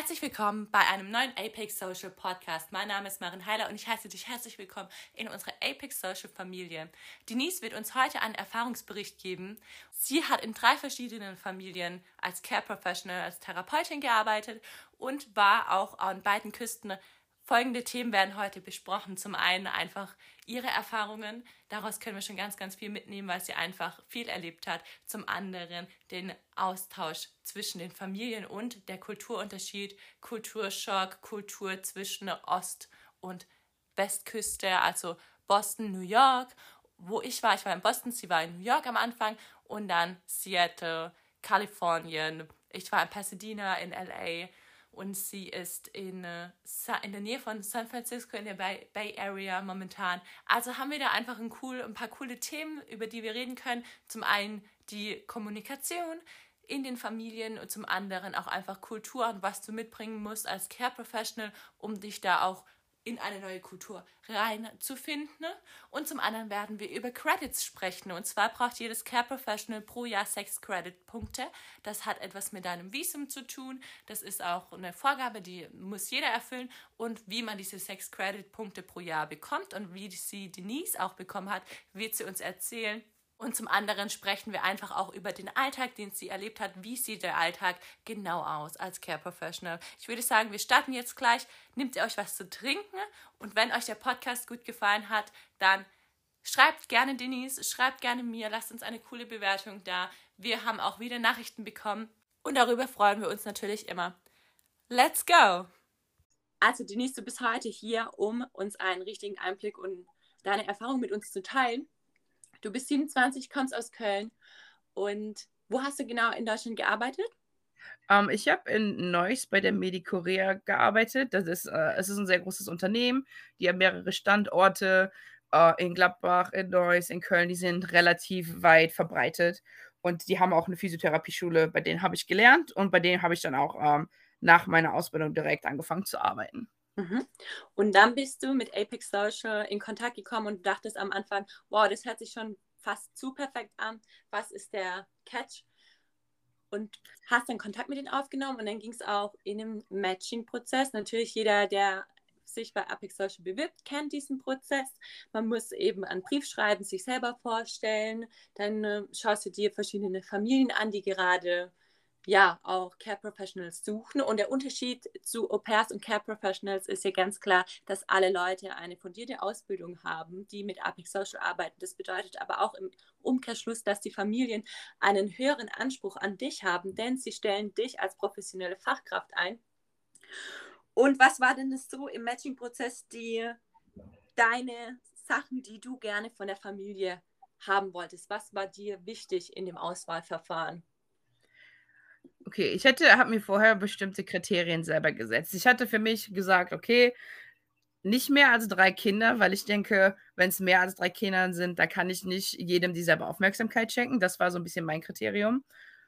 Herzlich willkommen bei einem neuen Apex Social Podcast. Mein Name ist Marin Heiler und ich heiße dich herzlich willkommen in unserer Apex Social Familie. Denise wird uns heute einen Erfahrungsbericht geben. Sie hat in drei verschiedenen Familien als Care Professional, als Therapeutin gearbeitet und war auch an beiden Küsten Folgende Themen werden heute besprochen. Zum einen einfach ihre Erfahrungen. Daraus können wir schon ganz, ganz viel mitnehmen, weil sie einfach viel erlebt hat. Zum anderen den Austausch zwischen den Familien und der Kulturunterschied, Kulturschock, Kultur zwischen Ost- und Westküste, also Boston, New York. Wo ich war, ich war in Boston, sie war in New York am Anfang und dann Seattle, Kalifornien. Ich war in Pasadena in LA und sie ist in, äh, in der Nähe von San Francisco in der Bay, Area momentan. Also haben wir da einfach ein, cool, ein paar coole Themen, über die wir reden können. Zum einen die Kommunikation in den Familien und zum anderen auch einfach Kultur und was du mitbringen musst als Care Professional, um dich da auch in eine neue Kultur reinzufinden. Und zum anderen werden wir über Credits sprechen. Und zwar braucht jedes Care Professional pro Jahr sechs Credit-Punkte. Das hat etwas mit deinem Visum zu tun. Das ist auch eine Vorgabe, die muss jeder erfüllen. Und wie man diese sechs Credit-Punkte pro Jahr bekommt und wie sie Denise auch bekommen hat, wird sie uns erzählen. Und zum anderen sprechen wir einfach auch über den Alltag, den sie erlebt hat. Wie sieht der Alltag genau aus als Care Professional? Ich würde sagen, wir starten jetzt gleich. Nehmt ihr euch was zu trinken und wenn euch der Podcast gut gefallen hat, dann schreibt gerne Denise, schreibt gerne mir, lasst uns eine coole Bewertung da. Wir haben auch wieder Nachrichten bekommen und darüber freuen wir uns natürlich immer. Let's go! Also Denise, du bist heute hier, um uns einen richtigen Einblick und deine Erfahrung mit uns zu teilen. Du bist 27, kommst aus Köln. Und wo hast du genau in Deutschland gearbeitet? Um, ähm, ich habe in Neuss bei der Medicorea gearbeitet. Das ist, äh, es ist ein sehr großes Unternehmen. Die haben mehrere Standorte äh, in Gladbach, in Neuss, in Köln. Die sind relativ weit verbreitet. Und die haben auch eine Physiotherapieschule, bei denen habe ich gelernt und bei denen habe ich dann auch ähm, nach meiner Ausbildung direkt angefangen zu arbeiten. Mhm. Und dann bist du mit Apex Social in Kontakt gekommen und dachtest am Anfang, wow, das hört sich schon fast zu perfekt an. Was ist der Catch? Und hast dann Kontakt mit ihnen aufgenommen und dann ging es auch in dem Matching-Prozess. Natürlich jeder, der sich bei Apex Social bewirbt, kennt diesen Prozess. Man muss eben einen Brief schreiben, sich selber vorstellen. Dann äh, schaust du dir verschiedene Familien an, die gerade ja auch Care Professionals suchen. Und der Unterschied zu Au pairs und Care Professionals ist ja ganz klar, dass alle Leute eine fundierte Ausbildung haben, die mit Apex Social arbeiten. Das bedeutet aber auch im Umkehrschluss, dass die Familien einen höheren Anspruch an dich haben, denn sie stellen dich als professionelle Fachkraft ein. Und was war denn das so im Matching-Prozess, die deine Sachen, die du gerne von der Familie haben wolltest? Was war dir wichtig in dem Auswahlverfahren? Okay, ich hätte, habe mir vorher bestimmte Kriterien selber gesetzt. Ich hatte für mich gesagt, okay, nicht mehr als drei Kinder, weil ich denke, wenn es mehr als drei Kinder sind, da kann ich nicht jedem dieselbe Aufmerksamkeit schenken. Das war so ein bisschen mein Kriterium.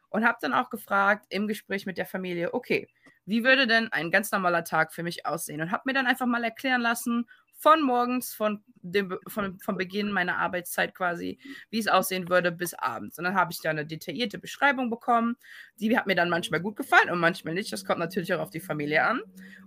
Und habe dann auch gefragt im Gespräch mit der Familie, okay, wie würde denn ein ganz normaler Tag für mich aussehen? Und habe mir dann einfach mal erklären lassen, von morgens, von dem, von, von Beginn meiner Arbeitszeit quasi, wie es aussehen würde bis abends. Und dann habe ich da eine detaillierte Beschreibung bekommen. Die hat mir dann manchmal gut gefallen und manchmal nicht. Das kommt natürlich auch auf die Familie an.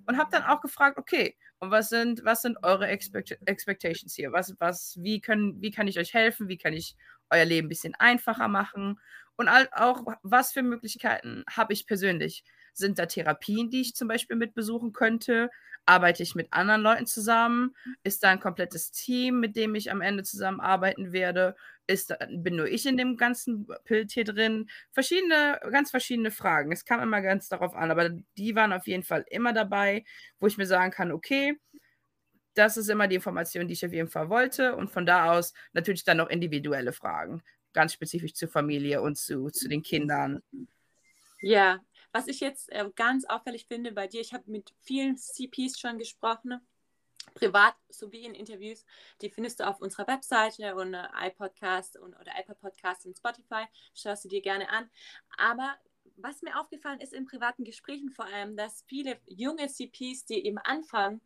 Und habe dann auch gefragt, okay, und was sind, was sind eure Expect Expectations hier? Was, was, wie, können, wie kann ich euch helfen? Wie kann ich euer Leben ein bisschen einfacher machen? Und auch, was für Möglichkeiten habe ich persönlich? Sind da Therapien, die ich zum Beispiel mit besuchen könnte? Arbeite ich mit anderen Leuten zusammen? Ist da ein komplettes Team, mit dem ich am Ende zusammenarbeiten werde? Ist da, bin nur ich in dem ganzen Bild hier drin? Verschiedene, ganz verschiedene Fragen. Es kam immer ganz darauf an, aber die waren auf jeden Fall immer dabei, wo ich mir sagen kann, okay, das ist immer die Information, die ich auf jeden Fall wollte. Und von da aus natürlich dann noch individuelle Fragen ganz spezifisch zur Familie und zu, zu den Kindern. Ja, was ich jetzt äh, ganz auffällig finde bei dir, ich habe mit vielen CPs schon gesprochen, privat sowie in Interviews. Die findest du auf unserer Webseite und äh, iPodcast und, oder Apple Podcast und Spotify. Schaust du dir gerne an. Aber was mir aufgefallen ist in privaten Gesprächen vor allem, dass viele junge CPs, die eben anfangen,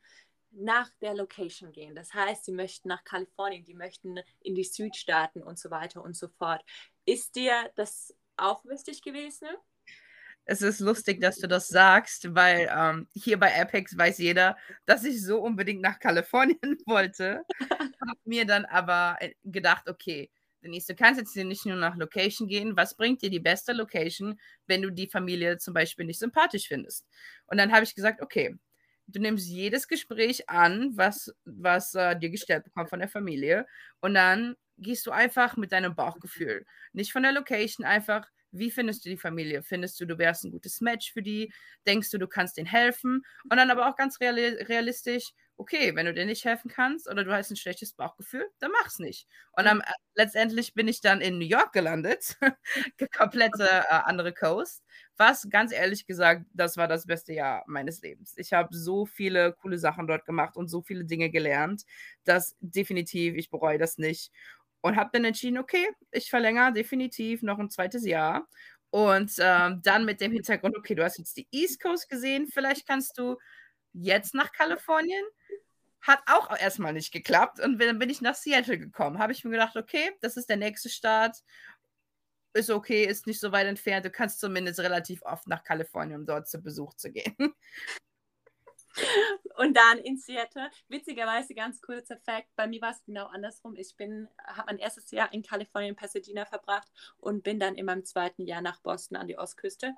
nach der Location gehen. Das heißt, sie möchten nach Kalifornien, die möchten in die Südstaaten und so weiter und so fort. Ist dir das auch wichtig gewesen? Es ist lustig, dass du das sagst, weil ähm, hier bei Apex weiß jeder, dass ich so unbedingt nach Kalifornien wollte. Hab mir dann aber äh, gedacht, okay, Denise, du kannst jetzt hier nicht nur nach Location gehen. Was bringt dir die beste Location, wenn du die Familie zum Beispiel nicht sympathisch findest? Und dann habe ich gesagt, okay, du nimmst jedes Gespräch an, was, was äh, dir gestellt bekommt von der Familie. Und dann gehst du einfach mit deinem Bauchgefühl. Nicht von der Location, einfach, wie findest du die Familie? Findest du, du wärst ein gutes Match für die? Denkst du, du kannst denen helfen? Und dann aber auch ganz realistisch, okay, wenn du dir nicht helfen kannst oder du hast ein schlechtes Bauchgefühl, dann mach's nicht. Und dann, äh, letztendlich bin ich dann in New York gelandet, komplette äh, andere Coast, was ganz ehrlich gesagt, das war das beste Jahr meines Lebens. Ich habe so viele coole Sachen dort gemacht und so viele Dinge gelernt, dass definitiv, ich bereue das nicht. Und habe dann entschieden, okay, ich verlängere definitiv noch ein zweites Jahr. Und ähm, dann mit dem Hintergrund, okay, du hast jetzt die East Coast gesehen, vielleicht kannst du jetzt nach Kalifornien. Hat auch erstmal nicht geklappt. Und dann bin ich nach Seattle gekommen. Habe ich mir gedacht, okay, das ist der nächste Start. Ist okay, ist nicht so weit entfernt. Du kannst zumindest relativ oft nach Kalifornien, um dort zu Besuch zu gehen. Und dann in Seattle, witzigerweise ganz kurzer Fact, bei mir war es genau andersrum. Ich bin, habe mein erstes Jahr in Kalifornien, Pasadena verbracht und bin dann in meinem zweiten Jahr nach Boston an die Ostküste.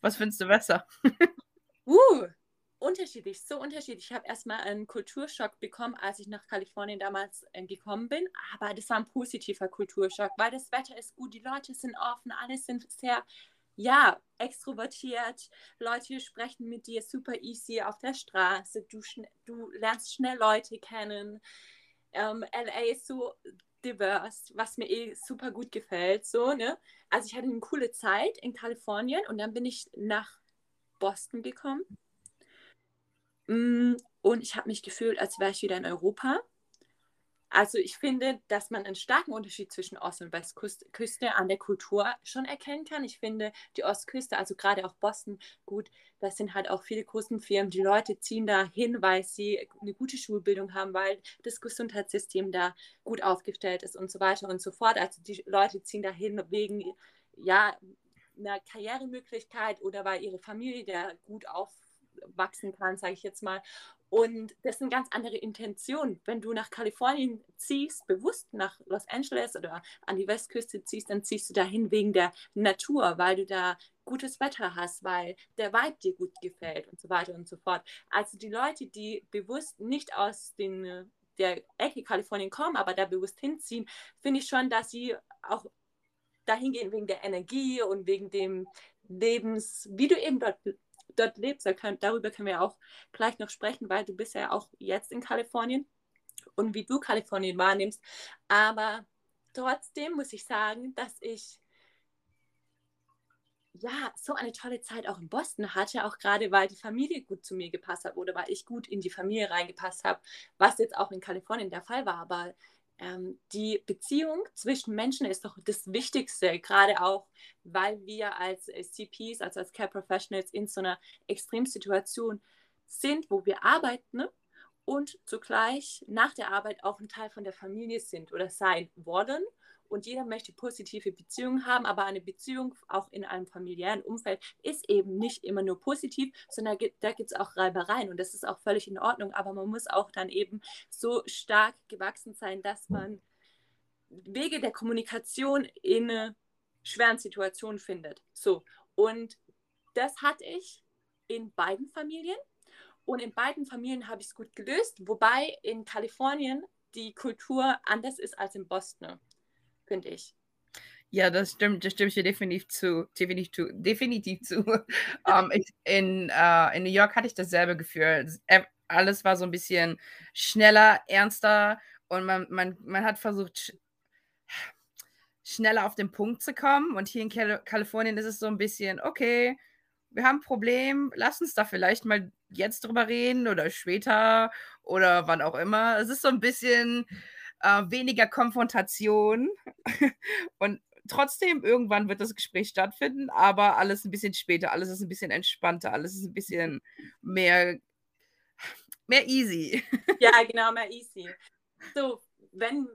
Was findest du besser? uh, unterschiedlich, so unterschiedlich. Ich habe erstmal einen Kulturschock bekommen, als ich nach Kalifornien damals äh, gekommen bin. Aber das war ein positiver Kulturschock, weil das Wetter ist gut, die Leute sind offen, alle sind sehr, ja, extrovertiert. Leute sprechen mit dir super easy auf der Straße. Du, du lernst schnell Leute kennen. Ähm, LA ist so divers, was mir eh super gut gefällt. So, ne? Also ich hatte eine coole Zeit in Kalifornien und dann bin ich nach Boston gekommen Mm, und ich habe mich gefühlt, als wäre ich wieder in Europa. Also ich finde, dass man einen starken Unterschied zwischen Ost- und Westküste an der Kultur schon erkennen kann. Ich finde, die Ostküste, also gerade auch Boston, gut, das sind halt auch viele großen Firmen. Die Leute ziehen da hin, weil sie eine gute Schulbildung haben, weil das Gesundheitssystem da gut aufgestellt ist und so weiter und so fort. Also die Leute ziehen da hin wegen, ja, einer Karrieremöglichkeit oder weil ihre Familie da gut auf wachsen kann, sage ich jetzt mal. Und das sind ganz andere Intentionen. Wenn du nach Kalifornien ziehst, bewusst nach Los Angeles oder an die Westküste ziehst, dann ziehst du dahin wegen der Natur, weil du da gutes Wetter hast, weil der Vibe dir gut gefällt und so weiter und so fort. Also die Leute, die bewusst nicht aus den, der Ecke Kalifornien kommen, aber da bewusst hinziehen, finde ich schon, dass sie auch dahin gehen wegen der Energie und wegen dem Lebens, wie du eben dort dort lebst. darüber können wir auch gleich noch sprechen, weil du bist ja auch jetzt in Kalifornien und wie du Kalifornien wahrnimmst. Aber trotzdem muss ich sagen, dass ich ja, so eine tolle Zeit auch in Boston hatte, auch gerade weil die Familie gut zu mir gepasst hat oder weil ich gut in die Familie reingepasst habe, was jetzt auch in Kalifornien der Fall war. Aber ähm, die Beziehung zwischen Menschen ist doch das Wichtigste, gerade auch, weil wir als CPs, also als Care Professionals in so einer Extremsituation sind, wo wir arbeiten ne? und zugleich nach der Arbeit auch ein Teil von der Familie sind oder sein wollen und jeder möchte positive Beziehungen haben, aber eine Beziehung auch in einem familiären Umfeld ist eben nicht immer nur positiv, sondern da gibt es auch Reibereien und das ist auch völlig in Ordnung, aber man muss auch dann eben so stark gewachsen sein, dass man Wege der Kommunikation in schweren Situationen findet. So, und das hatte ich in beiden Familien. Und in beiden Familien habe ich es gut gelöst, wobei in Kalifornien die Kultur anders ist als in Boston finde ich. Ja, das stimmt, das stimmt dir definitiv zu. Definitiv zu. Definitiv zu. um, ähm, ich, in, uh, in New York hatte ich dasselbe Gefühl. Alles war so ein bisschen schneller, ernster und man, man, man hat versucht, schneller auf den Punkt zu kommen. Und hier in Kal Kalifornien ist es so ein bisschen, okay, wir haben ein Problem, lass uns da vielleicht mal jetzt drüber reden oder später oder wann auch immer. Es ist so ein bisschen äh, weniger Konfrontation und trotzdem irgendwann wird das Gespräch stattfinden, aber alles ein bisschen später, alles ist ein bisschen entspannter, alles ist ein bisschen mehr, mehr easy. Ja, genau, mehr easy. So, wenn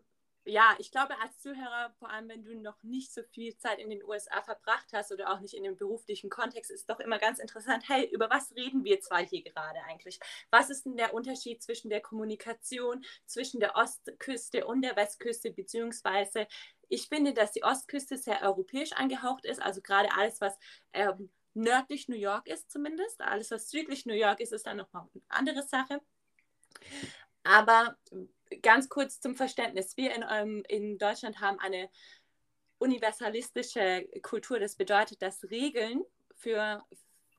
ja, ich glaube, als Zuhörer, vor allem wenn du noch nicht so viel Zeit in den USA verbracht hast oder auch nicht in dem beruflichen Kontext, ist doch immer ganz interessant, hey, über was reden wir zwei hier gerade eigentlich? Was ist denn der Unterschied zwischen der Kommunikation zwischen der Ostküste und der Westküste, beziehungsweise ich finde, dass die Ostküste sehr europäisch angehaucht ist, also gerade alles, was ähm, nördlich New York ist zumindest. Alles, was südlich New York ist, ist dann nochmal eine andere Sache. Aber ganz kurz zum Verständnis. Wir in, ähm, in Deutschland haben eine universalistische Kultur. Das bedeutet, dass Regeln für,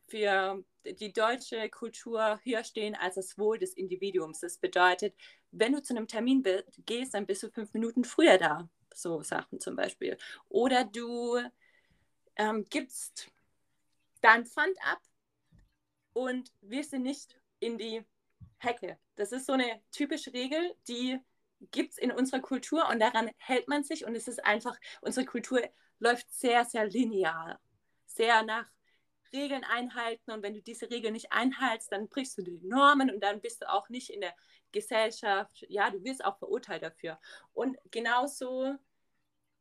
für die deutsche Kultur höher stehen als das Wohl des Individuums. Das bedeutet, wenn du zu einem Termin gehst, dann bist du fünf Minuten früher da. So Sachen zum Beispiel. Oder du ähm, gibst dein Pfand ab und wirst sie nicht in die Hecke. Das ist so eine typische Regel, die gibt es in unserer Kultur und daran hält man sich. Und es ist einfach, unsere Kultur läuft sehr, sehr linear, sehr nach Regeln einhalten. Und wenn du diese Regeln nicht einhältst, dann brichst du die Normen und dann bist du auch nicht in der Gesellschaft, ja, du wirst auch verurteilt dafür. Und genauso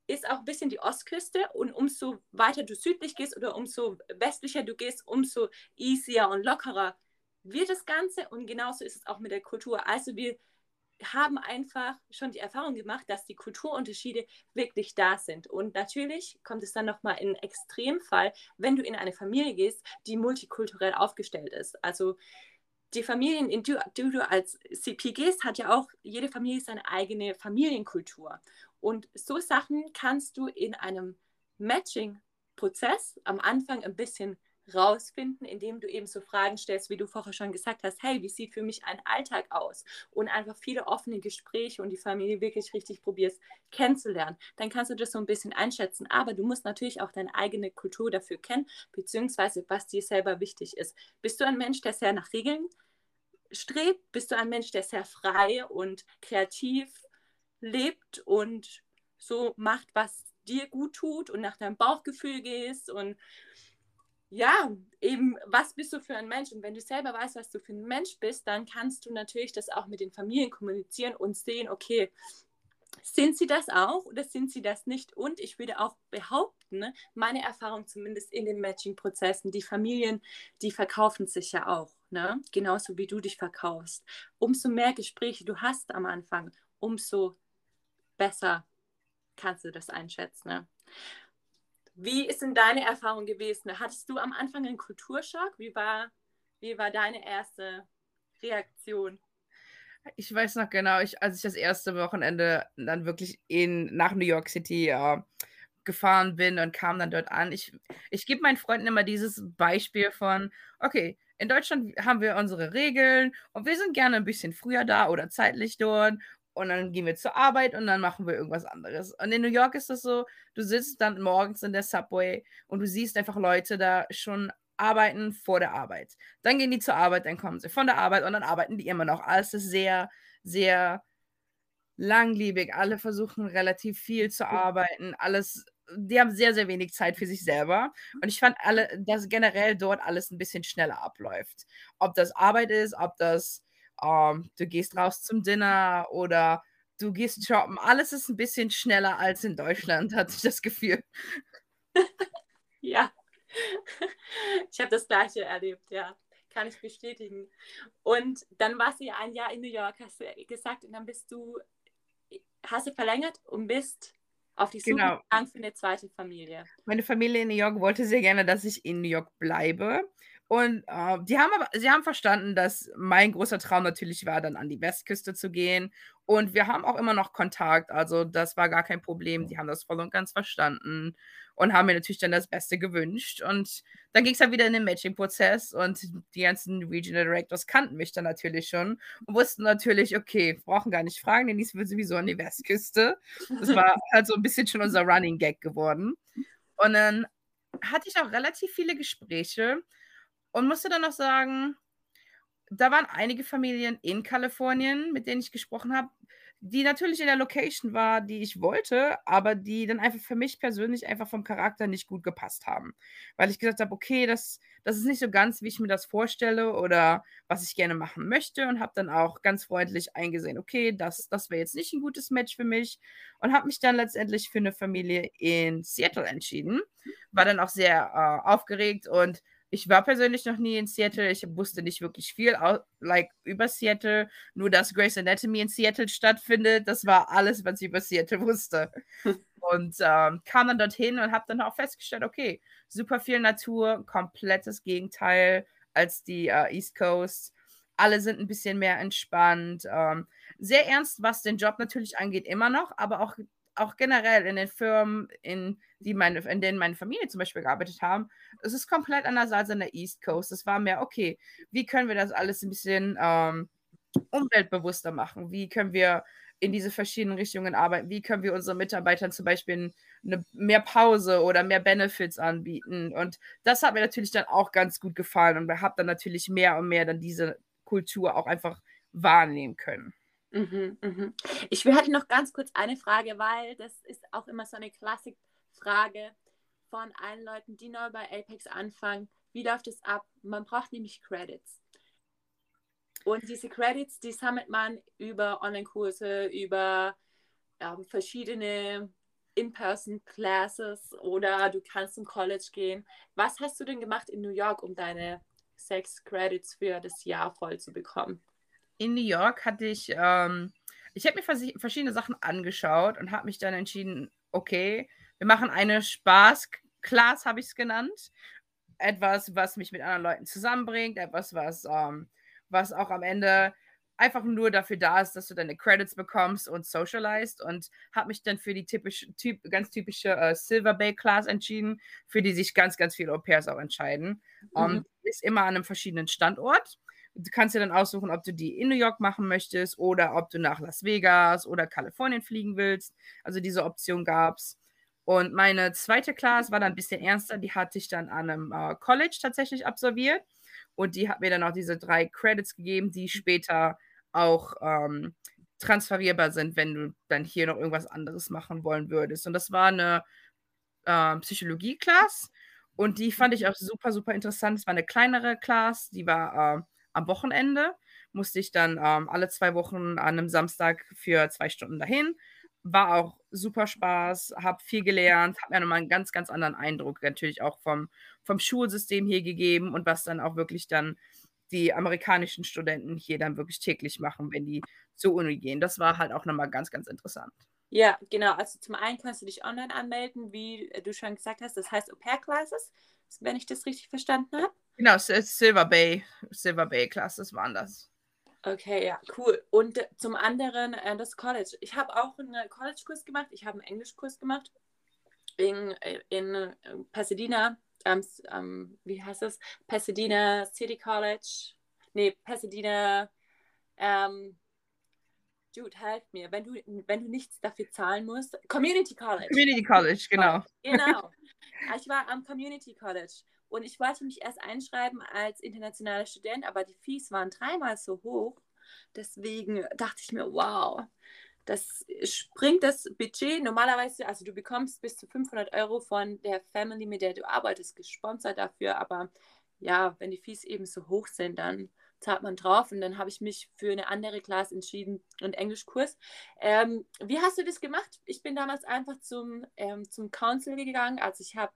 ist auch ein bisschen die Ostküste. Und umso weiter du südlich gehst oder umso westlicher du gehst, umso easier und lockerer wird das Ganze und genauso ist es auch mit der Kultur. Also wir haben einfach schon die Erfahrung gemacht, dass die Kulturunterschiede wirklich da sind. Und natürlich kommt es dann nochmal in Extremfall, wenn du in eine Familie gehst, die multikulturell aufgestellt ist. Also die Familien, in die du als CP gehst, hat ja auch jede Familie seine eigene Familienkultur. Und so Sachen kannst du in einem Matching-Prozess am Anfang ein bisschen rausfinden, indem du eben so Fragen stellst, wie du vorher schon gesagt hast, hey, wie sieht für mich ein Alltag aus? Und einfach viele offene Gespräche und die Familie wirklich richtig probierst kennenzulernen. Dann kannst du das so ein bisschen einschätzen. Aber du musst natürlich auch deine eigene Kultur dafür kennen, beziehungsweise was dir selber wichtig ist. Bist du ein Mensch, der sehr nach Regeln strebt? Bist du ein Mensch, der sehr frei und kreativ lebt und so macht, was dir gut tut und nach deinem Bauchgefühl gehst und ja, eben, was bist du für ein Mensch? Und wenn du selber weißt, was du für ein Mensch bist, dann kannst du natürlich das auch mit den Familien kommunizieren und sehen, okay, sind sie das auch oder sind sie das nicht? Und ich würde auch behaupten, ne, meine Erfahrung zumindest in den Matching-Prozessen, die Familien, die verkaufen sich ja auch, ne? genauso wie du dich verkaufst. Umso mehr Gespräche du hast am Anfang, umso besser kannst du das einschätzen. Ne? Wie ist denn deine Erfahrung gewesen? Hattest du am Anfang einen Kulturschock? Wie war, wie war deine erste Reaktion? Ich weiß noch genau, ich, als ich das erste Wochenende dann wirklich in, nach New York City äh, gefahren bin und kam dann dort an. Ich, ich gebe meinen Freunden immer dieses Beispiel von, okay, in Deutschland haben wir unsere Regeln und wir sind gerne ein bisschen früher da oder zeitlich dort und dann gehen wir zur Arbeit und dann machen wir irgendwas anderes. Und in New York ist das so, du sitzt dann morgens in der Subway und du siehst einfach Leute da schon arbeiten vor der Arbeit. Dann gehen die zur Arbeit, dann kommen sie von der Arbeit und dann arbeiten die immer noch. Alles ist sehr, sehr langlebig. Alle versuchen relativ viel zu arbeiten. Alles, die haben sehr, sehr wenig Zeit für sich selber. Und ich fand alle, dass generell dort alles ein bisschen schneller abläuft. Ob das Arbeit ist, ob das ähm, du gehst raus zum Dinner oder du gehst shoppen. Alles ist ein bisschen schneller als in Deutschland, hatte ich das Gefühl. ja, ich habe das gleiche erlebt, ja. Kann ich bestätigen. Und dann warst du ja ein Jahr in New York, hast du gesagt, und dann bist du, hast du verlängert und bist auf die Suche genau. für eine zweite Familie. Meine Familie in New York wollte sehr gerne, dass ich in New York bleibe Und äh, die haben aber, sie haben verstanden, dass mein großer Traum natürlich war, dann an die Westküste zu gehen. Und wir haben auch immer noch Kontakt. Also das war gar kein Problem. Die haben das voll und ganz verstanden und haben mir natürlich dann das Beste gewünscht. Und dann ging es dann wieder in den Matching-Prozess und die ganzen Regional Directors kannten mich dann natürlich schon und wussten natürlich, okay, brauchen gar nicht fragen, denn dies wird sowieso an die Westküste. Das war halt so ein bisschen schon unser Running Gag geworden. Und dann hatte ich auch relativ viele Gespräche und musste dann noch sagen, da waren einige Familien in Kalifornien, mit denen ich gesprochen habe, die natürlich in der Location war, die ich wollte, aber die dann einfach für mich persönlich einfach vom Charakter nicht gut gepasst haben. Weil ich gesagt habe, okay, das, das ist nicht so ganz, wie ich mir das vorstelle oder was ich gerne machen möchte und habe dann auch ganz freundlich eingesehen, okay, das, das wäre jetzt nicht ein gutes Match für mich und habe mich dann letztendlich für eine Familie in Seattle entschieden. War dann auch sehr äh, aufgeregt und ich war persönlich noch nie in Seattle. Ich wusste nicht wirklich viel like, über Seattle. Nur, dass Grey's Anatomy in Seattle stattfindet. Das war alles, was ich über Seattle wusste. und ähm, kam dann dorthin und habe dann auch festgestellt, okay, super viel Natur, komplettes Gegenteil als die äh, East Coast. Alle sind ein bisschen mehr entspannt. Ähm, sehr ernst, was den Job natürlich angeht, immer noch, aber auch auch generell in den Firmen, in, die meine, in denen meine Familie zum Beispiel gearbeitet haben, es ist komplett anders als in der East Coast. Es war mehr, okay, wie können wir das alles ein bisschen ähm, umweltbewusster machen? Wie können wir in diese verschiedenen Richtungen arbeiten? Wie können wir unseren Mitarbeitern zum Beispiel eine, mehr Pause oder mehr Benefits anbieten? Und das hat mir natürlich dann auch ganz gut gefallen und habe dann natürlich mehr und mehr dann diese Kultur auch einfach wahrnehmen können. Mhm, mhm. Ich hatte noch ganz kurz eine Frage, weil das ist auch immer so eine Klassikfrage von allen Leuten, die neu bei Apex anfangen. Wie läuft es ab? Man braucht nämlich Credits. Und diese Credits, die sammelt man über Online-Kurse, über ähm, verschiedene In-Person-Classes oder du kannst zum College gehen. Was hast du denn gemacht in New York, um deine sechs Credits für das Jahr voll zu bekommen? In New York hatte ich, ähm, ich habe mir verschiedene Sachen angeschaut und habe mich dann entschieden, okay, wir machen eine Spaß-Class, habe ich es genannt. Etwas, was mich mit anderen Leuten zusammenbringt, etwas, was, ähm, was auch am Ende einfach nur dafür da ist, dass du deine Credits bekommst und socialized und habe mich dann für die typisch, typ, ganz typische äh, Silver Bay Class entschieden, für die sich ganz, ganz viele Au pairs auch entscheiden. Mhm. Um, ist immer an einem verschiedenen Standort. Du kannst dir dann aussuchen, ob du die in New York machen möchtest oder ob du nach Las Vegas oder Kalifornien fliegen willst. Also diese Option gab es. Und meine zweite Class war dann ein bisschen ernster. Die hatte ich dann an einem äh, College tatsächlich absolviert. Und die hat mir dann auch diese drei Credits gegeben, die später auch ähm, transferierbar sind, wenn du dann hier noch irgendwas anderes machen wollen würdest. Und das war eine äh, Psychologie-Class. Und die fand ich auch super, super interessant. Es war eine kleinere Class, die war äh, am Wochenende musste ich dann ähm, alle zwei Wochen an einem Samstag für zwei Stunden dahin. War auch super Spaß, habe viel gelernt, habe mir nochmal einen ganz, ganz anderen Eindruck natürlich auch vom, vom Schulsystem hier gegeben und was dann auch wirklich dann die amerikanischen Studenten hier dann wirklich täglich machen, wenn die zur Uni gehen. Das war halt auch nochmal ganz, ganz interessant. Ja, genau. Also zum einen kannst du dich online anmelden, wie du schon gesagt hast, das heißt Au-pair-Classes, wenn ich das richtig verstanden habe. Genau, Silver Bay, Silver Bay Classes waren das. Okay, ja, cool. Und zum anderen äh, das College. Ich habe auch einen College-Kurs gemacht. Ich habe einen Englischkurs gemacht in, äh, in äh, Pasadena. Ähm, ähm, wie heißt das? Pasadena City College. Nee, Pasadena. Ähm, Dude, helf mir. Wenn du, wenn du nichts dafür zahlen musst. Community College. Community College, genau. Genau. Ich war am Community College. Und ich wollte mich erst einschreiben als internationaler Student, aber die Fees waren dreimal so hoch. Deswegen dachte ich mir, wow, das springt das Budget normalerweise, also du bekommst bis zu 500 Euro von der Family, mit der du arbeitest, gesponsert dafür. Aber ja, wenn die Fees eben so hoch sind, dann zahlt man drauf. Und dann habe ich mich für eine andere Klasse entschieden und Englischkurs. Ähm, wie hast du das gemacht? Ich bin damals einfach zum, ähm, zum Council gegangen. Also ich habe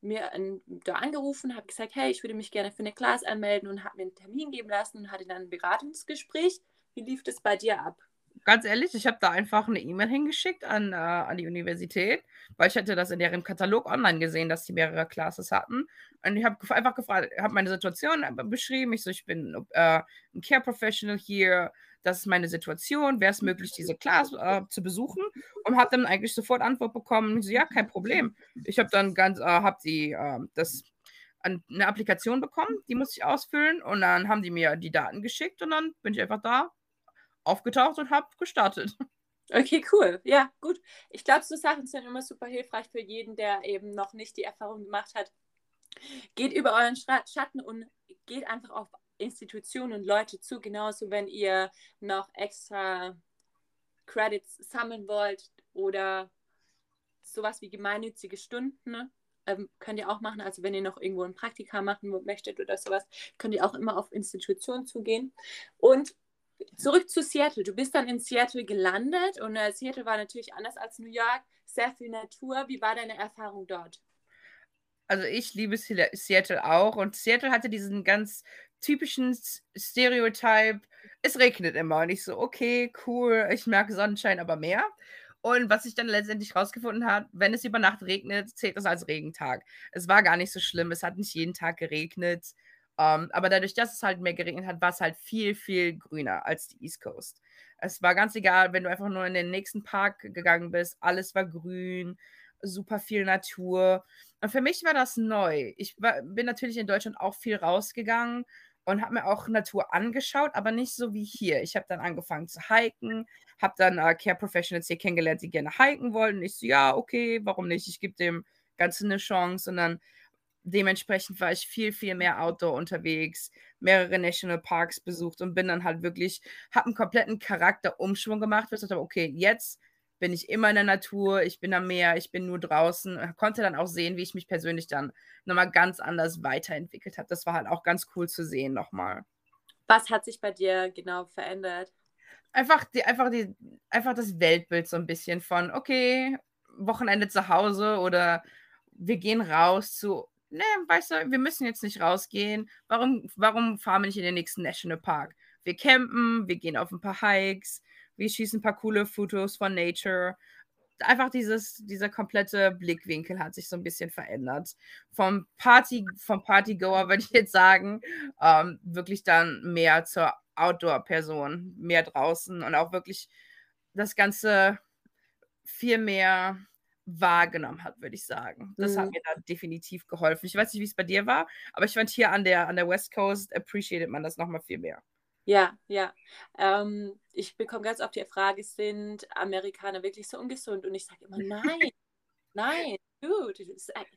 mir ein, da angerufen, habe gesagt, hey, ich würde mich gerne für eine Class anmelden und habe mir einen Termin geben lassen und hatte dann ein Beratungsgespräch. Wie lief das bei dir ab? ganz ehrlich, ich habe da einfach eine E-Mail hingeschickt an, äh, an die Universität, weil ich hätte das in deren Katalog online gesehen, dass die mehrere Classes hatten. Und ich habe einfach gefragt, habe meine Situation beschrieben. Ich so, ich bin äh, ein Care Professional hier. Das ist meine Situation. Wäre es möglich, diese Class äh, zu besuchen? Und habe dann eigentlich sofort Antwort bekommen. Ich so, ja, kein Problem. Ich habe dann ganz, äh, habe die, äh, das eine Applikation bekommen, die musste ich ausfüllen und dann haben die mir die Daten geschickt und dann bin ich einfach da aufgetaucht und habe gestartet. Okay, cool. Ja, gut. Ich glaube, so Sachen sind immer super hilfreich für jeden, der eben noch nicht die Erfahrung gemacht hat. Geht über euren Schatten und geht einfach auf Institutionen und Leute zu. Genauso, wenn ihr noch extra Credits sammeln wollt oder sowas wie gemeinnützige Stunden. Ähm, könnt ihr auch machen. Also wenn ihr noch irgendwo ein Praktika machen möchtet oder sowas, könnt ihr auch immer auf Institutionen zugehen. Und zurück zu Seattle. Du bist dann in Seattle gelandet und äh, Seattle war natürlich anders als New York. Sehr viel Natur. Wie war deine Erfahrung dort? Also ich liebe Seattle auch und Seattle hatte diesen ganz typischen Stereotype, es regnet immer und ich so, okay, cool, ich merke Sonnenschein, aber mehr. Und was ich dann letztendlich rausgefunden habe, wenn es über Nacht regnet, zählt das als Regentag. Es war gar nicht so schlimm, es hat nicht jeden Tag geregnet. Um, ähm, aber dadurch, dass es halt mehr geregnet hat, war es halt viel, viel grüner als die East Coast. Es war ganz egal, wenn du einfach nur in den nächsten Park gegangen bist, alles war grün, super viel Natur. Und für mich war das neu. Ich war, bin natürlich in Deutschland auch viel rausgegangen und habe mir auch Natur angeschaut, aber nicht so wie hier. Ich habe dann angefangen zu hiken, habe dann äh, Care Professionals hier kennengelernt, die gerne hiken wollten. Und ich so, ja, okay, warum nicht? Ich gebe dem Ganzen eine Chance. Und dann dementsprechend war ich viel, viel mehr Outdoor unterwegs, mehrere National Parks besucht und bin dann halt wirklich, habe einen kompletten Charakterumschwung gemacht, weil ich dachte, okay, jetzt bin ich immer in der Natur, ich bin am Meer, ich bin nur draußen, konnte dann auch sehen, wie ich mich persönlich dann nochmal ganz anders weiterentwickelt habe. Das war halt auch ganz cool zu sehen nochmal. Was hat sich bei dir genau verändert? Einfach, die, einfach, die, einfach das Weltbild so ein bisschen von, okay, Wochenende zu Hause oder wir gehen raus zu, ne, weißt du, wir müssen jetzt nicht rausgehen. Warum, warum fahren wir nicht in den nächsten Nationalpark? Wir campen, wir gehen auf ein paar Hikes, wir schießen ein paar coole Fotos von Nature. Einfach dieses, dieser komplette Blickwinkel hat sich so ein bisschen verändert. Vom Party, vom Partygoer würde ich jetzt sagen, ähm, wirklich dann mehr zur Outdoor-Person, mehr draußen und auch wirklich das Ganze viel mehr wahrgenommen hat, würde ich sagen. Das mhm. hat mir da definitiv geholfen. Ich weiß nicht, wie es bei dir war, aber ich fand hier an der, an der West Coast appreciated man das nochmal viel mehr. Ja, ja. Ähm, ich bekomme ganz oft die Frage, sind Amerikaner wirklich so ungesund? Und ich sage immer, nein, nein, dude,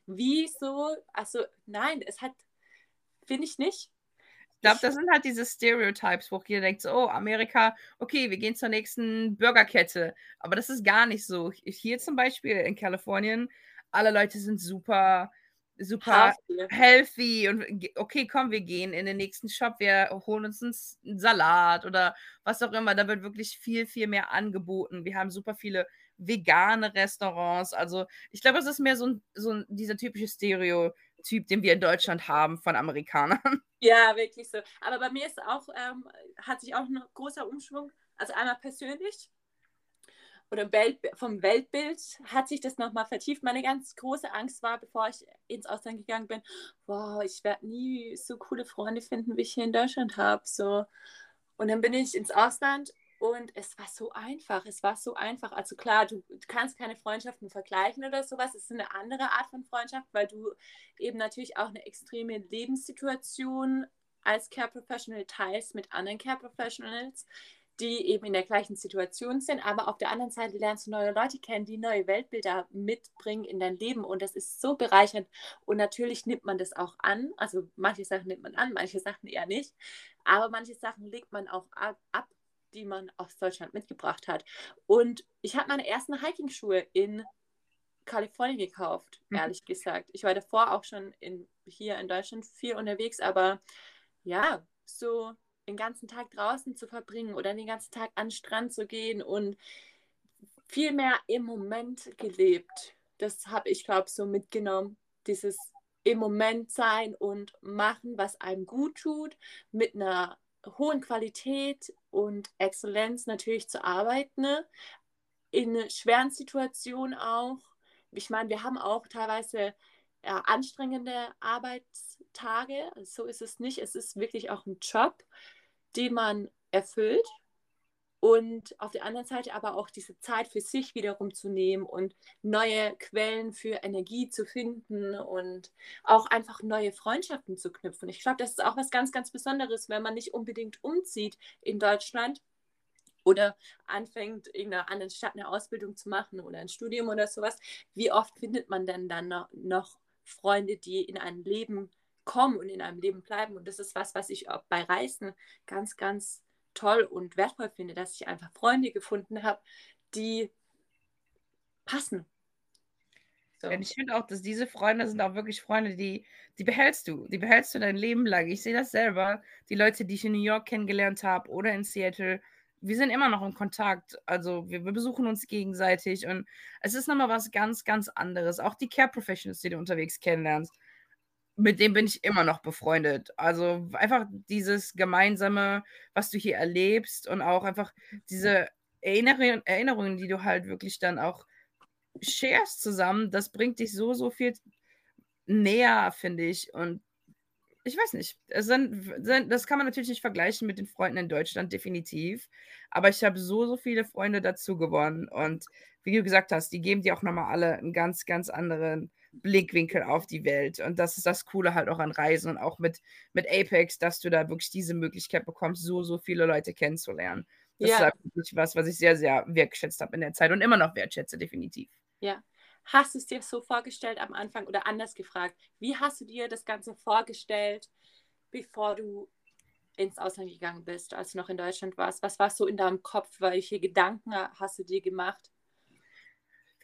wieso? Also nein, es hat, finde ich nicht glaube, das sind halt diese Stereotypes, wo jeder denkt, so, oh, Amerika, okay, wir gehen zur nächsten Burgerkette. Aber das ist gar nicht so. Hier zum Beispiel in Kalifornien, alle Leute sind super, super healthy. und okay, komm, wir gehen in den nächsten Shop, wir holen uns einen Salat oder was auch immer. Da wird wirklich viel, viel mehr angeboten. Wir haben super viele vegane Restaurants. Also ich glaube, es ist mehr so, ein, so ein, dieser typische Stereotyp, den wir in Deutschland haben von Amerikanern. Ja, wirklich so. Aber bei mir ist auch, ähm, hat sich auch ein großer Umschwung, also einmal persönlich oder vom Weltbild hat sich das nochmal vertieft. Meine ganz große Angst war, bevor ich ins Ausland gegangen bin, wow, ich werde nie so coole Freunde finden, wie ich hier in Deutschland habe. So. Und dann bin ich ins Ausland und es war so einfach, es war so einfach. Also klar, du, du, kannst keine Freundschaften vergleichen oder sowas. Es ist eine andere Art von Freundschaft, weil du eben natürlich auch eine extreme Lebenssituation als Care Professional teilst mit anderen Care Professionals, die eben in der gleichen Situation sind. Aber auf der anderen Seite lernst du neue Leute kennen, die neue Weltbilder mitbringen in dein Leben. Und das ist so bereichernd. Und natürlich nimmt man das auch an. Also manche Sachen nimmt man an, manche Sachen eher nicht. Aber manche Sachen legt man auch ab die man aus Deutschland mitgebracht hat. Und ich habe meine ersten Hiking-Schuhe in Kalifornien gekauft, mhm. ehrlich gesagt. Ich war davor auch schon in, hier in Deutschland viel unterwegs, aber ja, so den ganzen Tag draußen zu verbringen oder den ganzen Tag an den Strand zu gehen und viel mehr im Moment gelebt. Das habe ich, glaube ich, so mitgenommen. Dieses im Moment sein und machen, was einem gut tut, mit einer hohen Qualität und Exzellenz natürlich zu arbeiten, ne? in schweren Situationen auch. Ich meine, wir haben auch teilweise ja, anstrengende Arbeitstage. So ist es nicht. Es ist wirklich auch ein Job, den man erfüllt und auf der anderen Seite aber auch diese Zeit für sich wiederum zu nehmen und neue Quellen für Energie zu finden und auch einfach neue Freundschaften zu knüpfen. Ich glaube, das ist auch was ganz, ganz Besonderes, wenn man nicht unbedingt umzieht in Deutschland oder anfängt, in einer anderen Stadt eine Ausbildung zu machen oder ein Studium oder sowas. Wie oft findet man denn dann noch Freunde, die in ein Leben kommen und in einem Leben bleiben? Und das ist was, was ich bei Reisen ganz, ganz toll und wertvoll finde, dass ich einfach Freunde gefunden habe, die passen. So. Und ich finde auch, dass diese Freunde sind auch wirklich Freunde, die, die behältst du. Die behältst du dein Leben lang. Ich sehe das selber. Die Leute, die ich in New York kennengelernt habe oder in Seattle, wir sind immer noch in Kontakt. Also wir, wir, besuchen uns gegenseitig und es ist nochmal was ganz, ganz anderes. Auch die Care Professionals, die du unterwegs kennenlernst mit dem bin ich immer noch befreundet. Also einfach dieses gemeinsame, was du hier erlebst und auch einfach diese Erinnerungen, Erinnerungen, die du halt wirklich dann auch sharest zusammen, das bringt dich so, so viel näher, finde ich. Und ich weiß nicht, sind, das kann man natürlich nicht vergleichen mit den Freunden in Deutschland, definitiv. Aber ich habe so, so viele Freunde dazu gewonnen. Und wie du gesagt hast, die geben dir auch nochmal alle einen ganz, ganz anderen Blickwinkel auf die Welt. Und das ist das Coole halt auch an Reisen und auch mit, mit Apex, dass du da wirklich diese Möglichkeit bekommst, so, so viele Leute kennenzulernen. Das ja. ist halt wirklich was, was ich sehr, sehr wertgeschätzt habe in der Zeit und immer noch wertschätze, definitiv. Ja. Hast du es dir so vorgestellt am Anfang oder anders gefragt? Wie hast du dir das Ganze vorgestellt, bevor du ins Ausland gegangen bist, als du noch in Deutschland warst? Was war so in deinem Kopf? Welche Gedanken hast du dir gemacht?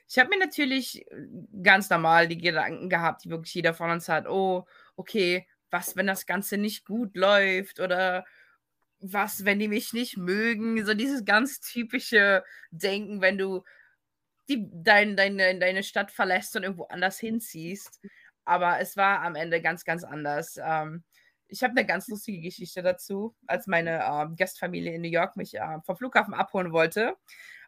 Ich habe mir natürlich äh, ganz normal die Gedanken gehabt, die wirklich jeder von uns hat. Oh, okay, was, wenn das Ganze nicht gut läuft? Oder was, wenn die mich nicht mögen? So dieses ganz typische Denken, wenn du die, dein, deine, deine Stadt verlässt und irgendwo anders hinziehst. Aber es war am Ende ganz, ganz anders. Ähm, ich habe eine ganz lustige Geschichte dazu, als meine ähm, Gastfamilie in New York mich äh, vom Flughafen abholen wollte.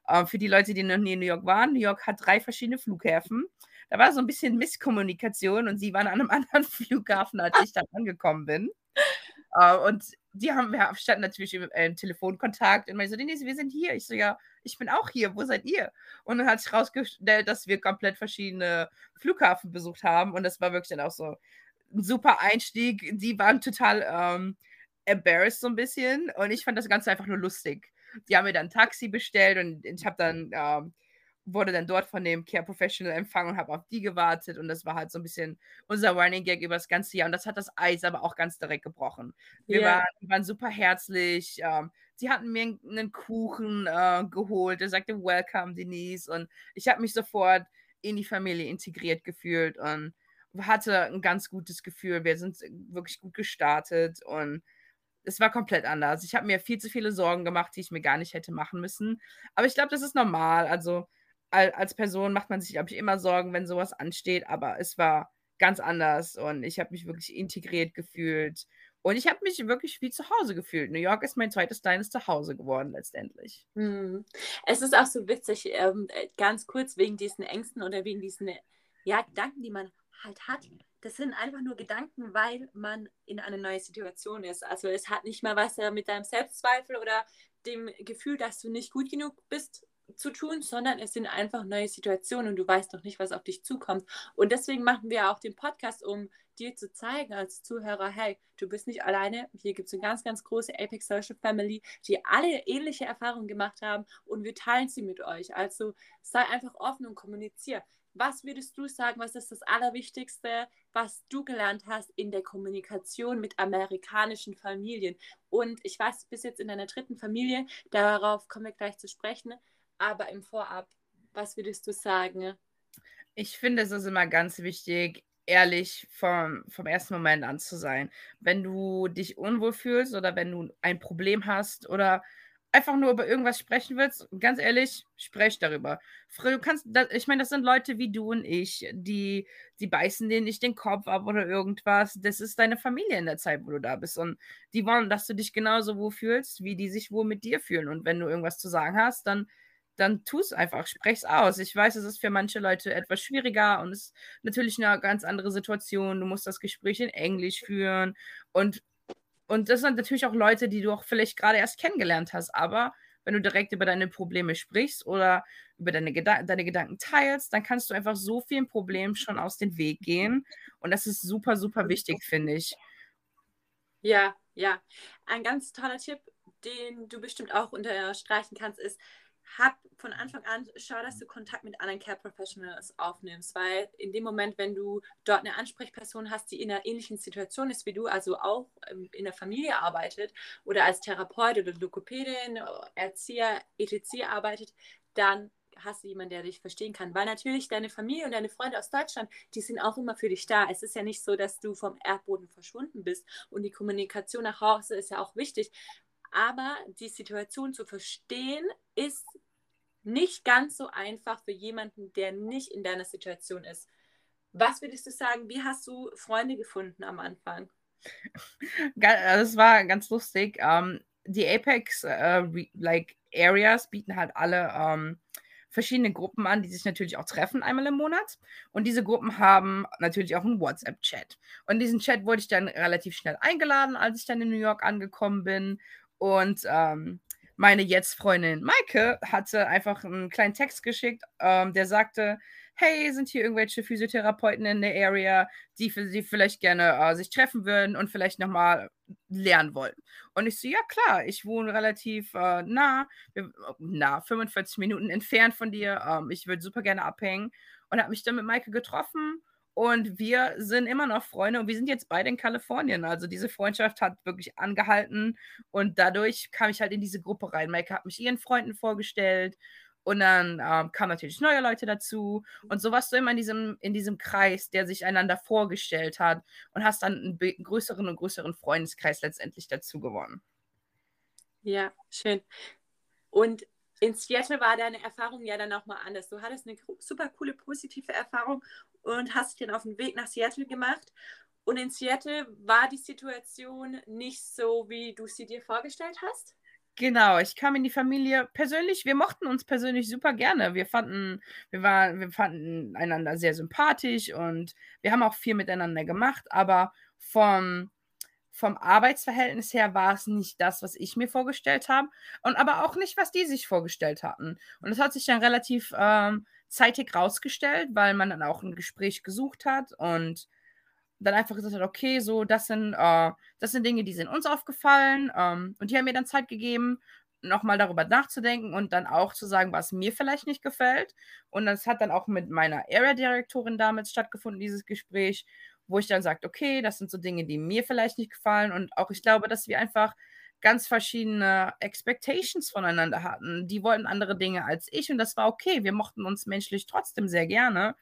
Äh, für die Leute, die noch nie in New York waren, New York hat drei verschiedene Flughäfen. Da war so ein bisschen Misskommunikation und sie waren an einem anderen Flughafen, als ich dann angekommen bin. Uh, und die haben, wir standen natürlich im, äh, Telefonkontakt und meinte so, Denise, wir sind hier. Ich so, ja, ich bin auch hier, wo seid ihr? Und dann hat sich rausgestellt, dass wir komplett verschiedene Flughafen besucht haben und das war wirklich dann auch so ein super Einstieg. Die waren total ähm, embarrassed so ein bisschen und ich fand das Ganze einfach nur lustig die haben mir dann ein Taxi bestellt und ich habe dann, ähm, wurde dann dort von dem Care Professional empfangen und habe auf die gewartet und das war halt so ein bisschen unser Running Gag über das ganze Jahr und das hat das Eis aber auch ganz direkt gebrochen. Wir yeah. waren, waren, super herzlich, ähm, sie hatten mir einen Kuchen äh, geholt, der sagte Welcome Denise und ich habe mich sofort in die Familie integriert gefühlt und hatte ein ganz gutes Gefühl. Wir sind wirklich gut gestartet und es war komplett anders. Ich habe mir viel zu viele Sorgen gemacht, die ich mir gar nicht hätte machen müssen. Aber ich glaube, das ist normal. Also als Person macht man sich, glaube ich, immer Sorgen, wenn sowas ansteht. Aber es war ganz anders und ich habe mich wirklich integriert gefühlt. Und ich habe mich wirklich wie zu Hause gefühlt. New York ist mein zweites kleines Zuhause geworden letztendlich. Hm. Es ist auch so witzig, ähm, äh, ganz kurz wegen diesen Ängsten oder wegen diesen ja, Gedanken, die man halt hat das sind einfach nur Gedanken, weil man in einer neuen Situation ist. Also es hat nicht mal was mit deinem Selbstzweifel oder dem Gefühl, dass du nicht gut genug bist zu tun, sondern es sind einfach neue Situationen und du weißt noch nicht, was auf dich zukommt. Und deswegen machen wir auch den Podcast, um dir zu zeigen als Zuhörer, hey, du bist nicht alleine. Hier gibt es eine ganz, ganz große Apex Social Family, die alle ähnliche Erfahrungen gemacht haben und wir teilen sie mit euch. Also sei einfach offen und kommuniziere. Was würdest du sagen, was ist das Allerwichtigste, was du gelernt hast in der Kommunikation mit amerikanischen Familien? Und ich weiß, du bist jetzt in deiner dritten Familie, darauf kommen wir gleich zu sprechen, aber im Vorab, was würdest du sagen? Ich finde, es ist immer ganz wichtig, ehrlich vom, vom ersten Moment an zu sein. Wenn du dich unwohl fühlst oder wenn du ein Problem hast oder einfach nur über irgendwas sprechen willst, ganz ehrlich, sprech darüber. Du kannst, ich meine, das sind Leute wie du und ich, die, die beißen denen nicht den Kopf ab oder irgendwas. Das ist deine Familie in der Zeit, wo du da bist. Und die wollen, dass du dich genauso wohl fühlst, wie die sich wohl mit dir fühlen. Und wenn du irgendwas zu sagen hast, dann, dann tu es einfach, sprech's aus. Ich weiß, es ist für manche Leute etwas schwieriger und es ist natürlich eine ganz andere Situation. Du musst das Gespräch in Englisch führen und und das sind natürlich auch Leute, die du auch vielleicht gerade erst kennengelernt hast. Aber wenn du direkt über deine Probleme sprichst oder über deine, Geda deine Gedanken teilst, dann kannst du einfach so vielen Problemen schon aus dem Weg gehen. Und das ist super, super wichtig, finde ich. Ja, ja. Ein ganz toller Tipp, den du bestimmt auch unterstreichen kannst, ist, hab von Anfang an, schau, dass du Kontakt mit anderen Care Professionals aufnimmst, weil in dem Moment, wenn du dort eine Ansprechperson hast, die in einer ähnlichen Situation ist wie du, also auch ähm, in der Familie arbeitet oder als Therapeut oder Lokopädin, Erzieher, etc. arbeitet, dann hast du jemanden, der dich verstehen kann. Weil natürlich deine Familie und deine Freunde aus Deutschland, die sind auch immer für dich da. Es ist ja nicht so, dass du vom Erdboden verschwunden bist. Und die Kommunikation nach Hause ist ja auch wichtig. Aber die Situation zu verstehen, ist nicht ganz so einfach für jemanden, der nicht in deiner Situation ist. Was würdest du sagen, wie hast du Freunde gefunden am Anfang? Das war ganz lustig. Um, ähm, die Apex uh, like Areas bieten halt alle um, ähm, verschiedene Gruppen an, die sich natürlich auch treffen einmal im Monat. Und diese Gruppen haben natürlich auch einen WhatsApp-Chat. Und diesen Chat wurde ich dann relativ schnell eingeladen, als ich dann in New York angekommen bin. Und ähm, meine Jetzt-Freundin Maike hatte einfach einen kleinen Text geschickt, ähm, der sagte, hey, sind hier irgendwelche Physiotherapeuten in der Area, die für sie vielleicht gerne äh, sich treffen würden und vielleicht nochmal lernen wollen. Und ich so, ja klar, ich wohne relativ äh, nah, nah, 45 Minuten entfernt von dir. Ähm, ich würde super gerne abhängen und habe mich dann mit Maike getroffen und wir sind immer noch Freunde und wir sind jetzt beide in Kalifornien. Also diese Freundschaft hat wirklich angehalten und dadurch kam ich halt in diese Gruppe rein. Maike hat mich ihren Freunden vorgestellt und dann ähm, kamen natürlich neue Leute dazu. Und so warst du immer in diesem, in diesem Kreis, der sich einander vorgestellt hat und hast dann einen größeren und größeren Freundeskreis letztendlich dazu gewonnen. Ja, schön. Und in Seattle war deine Erfahrung ja dann auch mal anders. Du hattest eine super coole positive Erfahrung und hast dich dann auf den Weg nach Seattle gemacht. Und in Seattle war die Situation nicht so, wie du sie dir vorgestellt hast? Genau, ich kam in die Familie persönlich, wir mochten uns persönlich super gerne. Wir fanden, wir waren, wir fanden einander sehr sympathisch und wir haben auch viel miteinander gemacht, aber vom, vom Arbeitsverhältnis her war es nicht das, was ich mir vorgestellt habe und aber auch nicht, was die sich vorgestellt hatten. Und das hat sich dann relativ ähm, zeitig rausgestellt, weil man dann auch ein Gespräch gesucht hat und dann einfach gesagt hat, okay, so, das sind, äh, das sind Dinge, die sind uns aufgefallen ähm, und die haben mir dann Zeit gegeben, nochmal darüber nachzudenken und dann auch zu sagen, was mir vielleicht nicht gefällt. Und das hat dann auch mit meiner Area-Direktorin damals stattgefunden, dieses Gespräch, wo ich dann sagte, okay, das sind so Dinge, die mir vielleicht nicht gefallen und auch ich glaube, dass wir einfach ganz verschiedene Expectations voneinander hatten. Die wollten andere Dinge als ich und das war okay. Wir mochten uns menschlich trotzdem sehr gerne.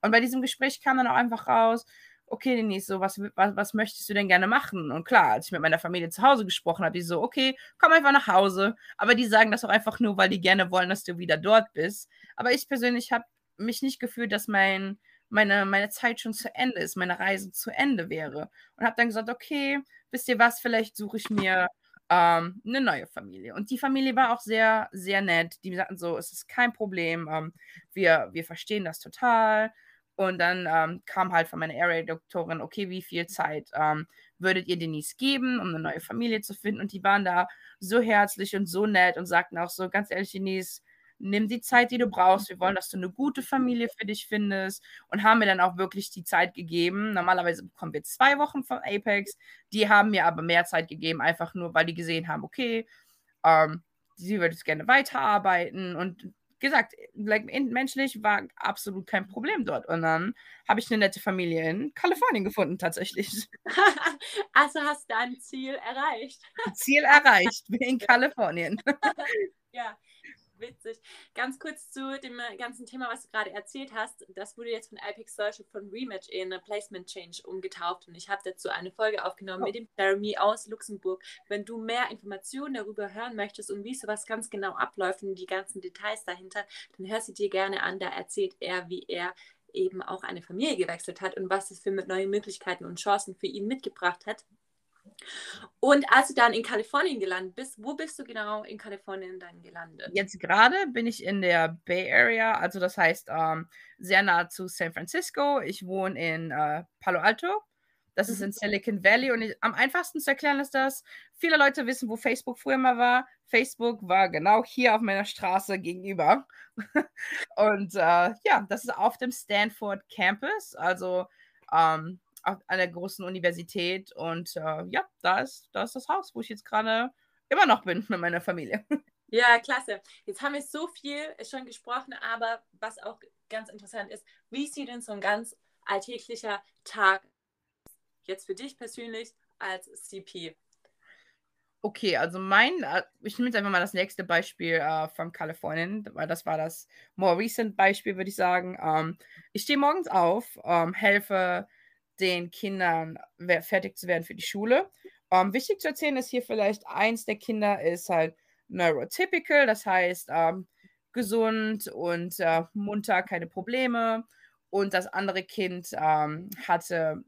Und bei diesem Gespräch kam dann auch einfach raus, okay, Denise, so, was, was, was möchtest du denn gerne machen? Und klar, als ich mit meiner Familie zu Hause gesprochen habe, die so, okay, komm einfach nach Hause. Aber die sagen das auch einfach nur, weil die gerne wollen, dass du wieder dort bist. Aber ich persönlich habe mich nicht gefühlt, dass mein, meine, meine Zeit schon zu Ende ist, meine Reise zu Ende wäre. Und habe dann gesagt, okay, wisst ihr was, vielleicht suche ich mir ähm, eine neue Familie. Und die Familie war auch sehr, sehr nett. Die sagten so, es ist kein Problem, ähm, wir, wir verstehen das total. Und dann ähm, kam halt von meiner Area-Doktorin, okay, wie viel Zeit ähm, würdet ihr Denise geben, um eine neue Familie zu finden? Und die waren da so herzlich und so nett und sagten auch so, ganz ehrlich, Denise, nimm die Zeit, die du brauchst. Wir wollen, dass du eine gute Familie für dich findest und haben mir dann auch wirklich die Zeit gegeben. Normalerweise bekommen wir zwei Wochen von Apex. Die haben mir aber mehr Zeit gegeben, einfach nur, weil die gesehen haben, okay, ähm, sie würde gerne weiterarbeiten und gesagt, like, menschlich war absolut kein Problem dort. Und dann habe ich eine nette Familie in Kalifornien gefunden, tatsächlich. Also hast du dein Ziel erreicht. Ziel erreicht, in Kalifornien. ja, witzig. Ganz kurz zu dem ganzen Thema, was du gerade erzählt hast. Das wurde jetzt von Apex Social von Rematch in Placement Change umgetauft und ich habe dazu eine Folge aufgenommen oh. mit dem Jeremy aus Luxemburg. Wenn du mehr Informationen darüber hören möchtest und wie sowas ganz genau abläuft und die ganzen Details dahinter, dann hör sie dir gerne an. Da erzählt er, wie er eben auch eine Familie gewechselt hat und was es für neue Möglichkeiten und Chancen für ihn mitgebracht hat. Und als du dann in Kalifornien gelandet bist, wo bist du genau in Kalifornien dann gelandet? Jetzt gerade bin ich in der Bay Area, also das heißt ähm, sehr nah zu San Francisco. Ich wohne in äh, Palo Alto. Das ist in mhm. Silicon Valley und ich, am einfachsten zu erklären ist das, viele Leute wissen, wo Facebook früher mal war. Facebook war genau hier auf meiner Straße gegenüber. und äh, ja, das ist auf dem Stanford Campus, also ähm, an der großen Universität. Und äh, ja, da ist, da ist das Haus, wo ich jetzt gerade immer noch bin mit meiner Familie. Ja, klasse. Jetzt haben wir so viel schon gesprochen, aber was auch ganz interessant ist, wie sieht denn so ein ganz alltäglicher Tag jetzt für dich persönlich als CP? Okay, also mein, äh, ich nehme jetzt einfach mal das nächste Beispiel äh, von Kalifornien, weil das war das more recent Beispiel, würde ich sagen. Ähm, ich stehe morgens auf, ähm, helfe den Kindern fertig zu werden für die Schule. Ähm, wichtig zu erzählen ist hier vielleicht, eins der Kinder ist halt neurotypical, das heißt ähm, gesund und äh, munter, keine Probleme. Und das andere Kind ähm, hatte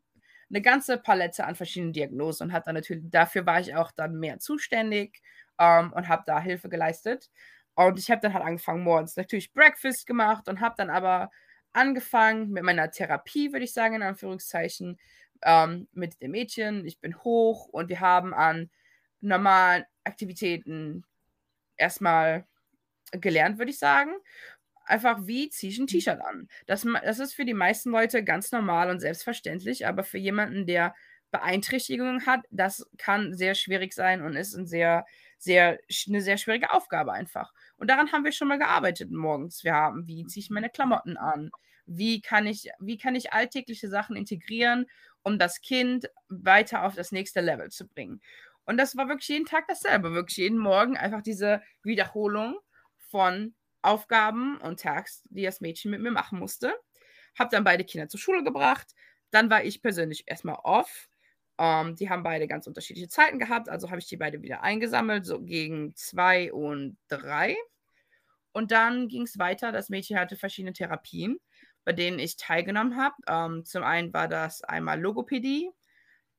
eine ganze Palette an verschiedenen Diagnosen und hat dann natürlich, dafür war ich auch dann mehr zuständig ähm, und habe da Hilfe geleistet. Und ich habe dann halt angefangen, morgens natürlich Breakfast gemacht und habe dann aber angefangen mit meiner Therapie, würde ich sagen, in Anführungszeichen, ähm, mit dem Mädchen. Ich bin hoch und wir haben an normalen Aktivitäten erstmal gelernt, würde ich sagen. Einfach, wie ziehe ich ein T-Shirt an? Das, das ist für die meisten Leute ganz normal und selbstverständlich, aber für jemanden, der Beeinträchtigungen hat, das kann sehr schwierig sein und ist ein sehr, sehr, eine sehr schwierige Aufgabe einfach. Und daran haben wir schon mal gearbeitet morgens. Wir haben, wie ziehe ich meine Klamotten an? Wie kann ich, wie kann ich alltägliche Sachen integrieren, um das Kind weiter auf das nächste Level zu bringen? Und das war wirklich jeden Tag dasselbe, wirklich jeden Morgen einfach diese Wiederholung von Aufgaben und Tags, die das Mädchen mit mir machen musste. Habe dann beide Kinder zur Schule gebracht. Dann war ich persönlich erstmal off. Um, ähm, die haben beide ganz unterschiedliche Zeiten gehabt, also habe ich die beide wieder eingesammelt, so gegen zwei und drei. Und dann ging es weiter. Das Mädchen hatte verschiedene Therapien bei denen ich teilgenommen habe. Ähm, zum einen war das einmal Logopädie,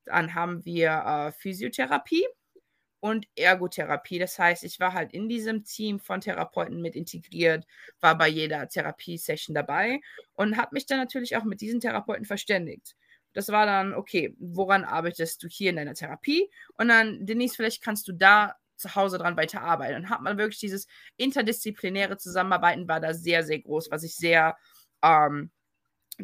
dann haben wir äh, Physiotherapie und Ergotherapie. Das heißt, ich war halt in diesem Team von Therapeuten mit integriert, war bei jeder Therapiesession dabei und habe mich dann natürlich auch mit diesen Therapeuten verständigt. Das war dann, okay, woran arbeitest du hier in deiner Therapie? Und dann, Denise, vielleicht kannst du da zu Hause dran weiterarbeiten. Und hat man wirklich dieses interdisziplinäre Zusammenarbeiten war da sehr, sehr groß, was ich sehr ähm,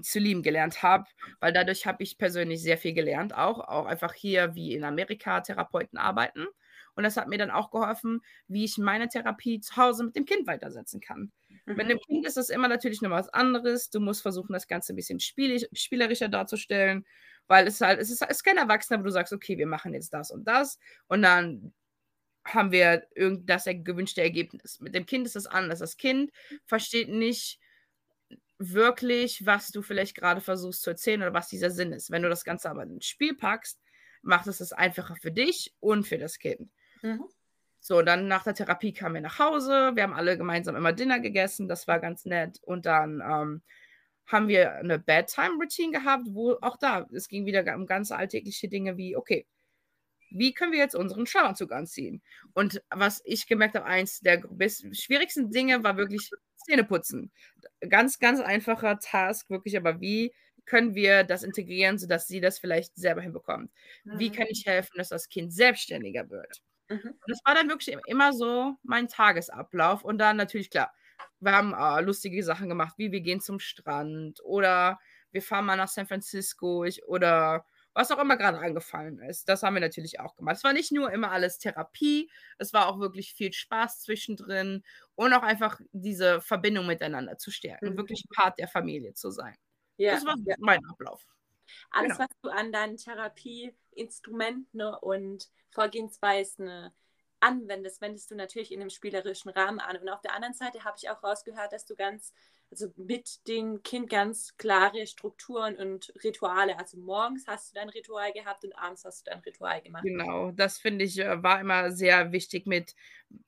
zu lieben gelernt habe, weil dadurch habe ich persönlich sehr viel gelernt, auch, auch einfach hier wie in Amerika Therapeuten arbeiten. Und das hat mir dann auch geholfen, wie ich meine Therapie zu Hause mit dem Kind weitersetzen kann. Mhm. Mit dem Kind ist das immer natürlich noch was anderes. Du musst versuchen, das Ganze ein bisschen spielig, spielerischer darzustellen, weil es halt, es ist, es ist kein Erwachsener, wo du sagst, okay, wir machen jetzt das und das. Und dann haben wir irgend das gewünschte Ergebnis. Mit dem Kind ist das anders. Das Kind versteht nicht, wirklich, was du vielleicht gerade versuchst zu erzählen oder was dieser Sinn ist. Wenn du das Ganze aber ins Spiel packst, macht es es einfacher für dich und für das Kind. Mhm. So, dann nach der Therapie kamen wir nach Hause. Wir haben alle gemeinsam immer Dinner gegessen. Das war ganz nett. Und dann ähm, haben wir eine Bedtime-Routine gehabt, wo auch da, es ging wieder um ganz alltägliche Dinge wie, okay, wie können wir jetzt unseren Schlafanzug anziehen? Und was ich gemerkt habe, eins der schwierigsten Dinge war wirklich Zähne putzen. Ganz, ganz einfacher Task, wirklich, aber wie können wir das integrieren, sodass sie das vielleicht selber hinbekommt? Mhm. Wie kann ich helfen, dass das Kind selbstständiger wird? Mhm. Das war dann wirklich immer so mein Tagesablauf. Und dann natürlich, klar, wir haben äh, lustige Sachen gemacht, wie wir gehen zum Strand oder wir fahren mal nach San Francisco ich, oder was auch immer gerade angefallen ist. Das haben wir natürlich auch gemacht. Es war nicht nur immer alles Therapie, es war auch wirklich viel Spaß zwischendrin und auch einfach diese Verbindung miteinander zu stärken, mhm. wirklich Part der Familie zu sein. Ja. Das war ja. mein Ablauf. Alles, genau. was du an deinen Therapieinstrumenten und Vorgehensweisen anwendest, wendest du natürlich in einem spielerischen Rahmen an. Und auf der anderen Seite habe ich auch rausgehört, dass du ganz, also mit dem Kind ganz klare Strukturen und Rituale. Also morgens hast du dein Ritual gehabt und abends hast du dein Ritual gemacht. Genau, das finde ich äh, war immer sehr wichtig mit,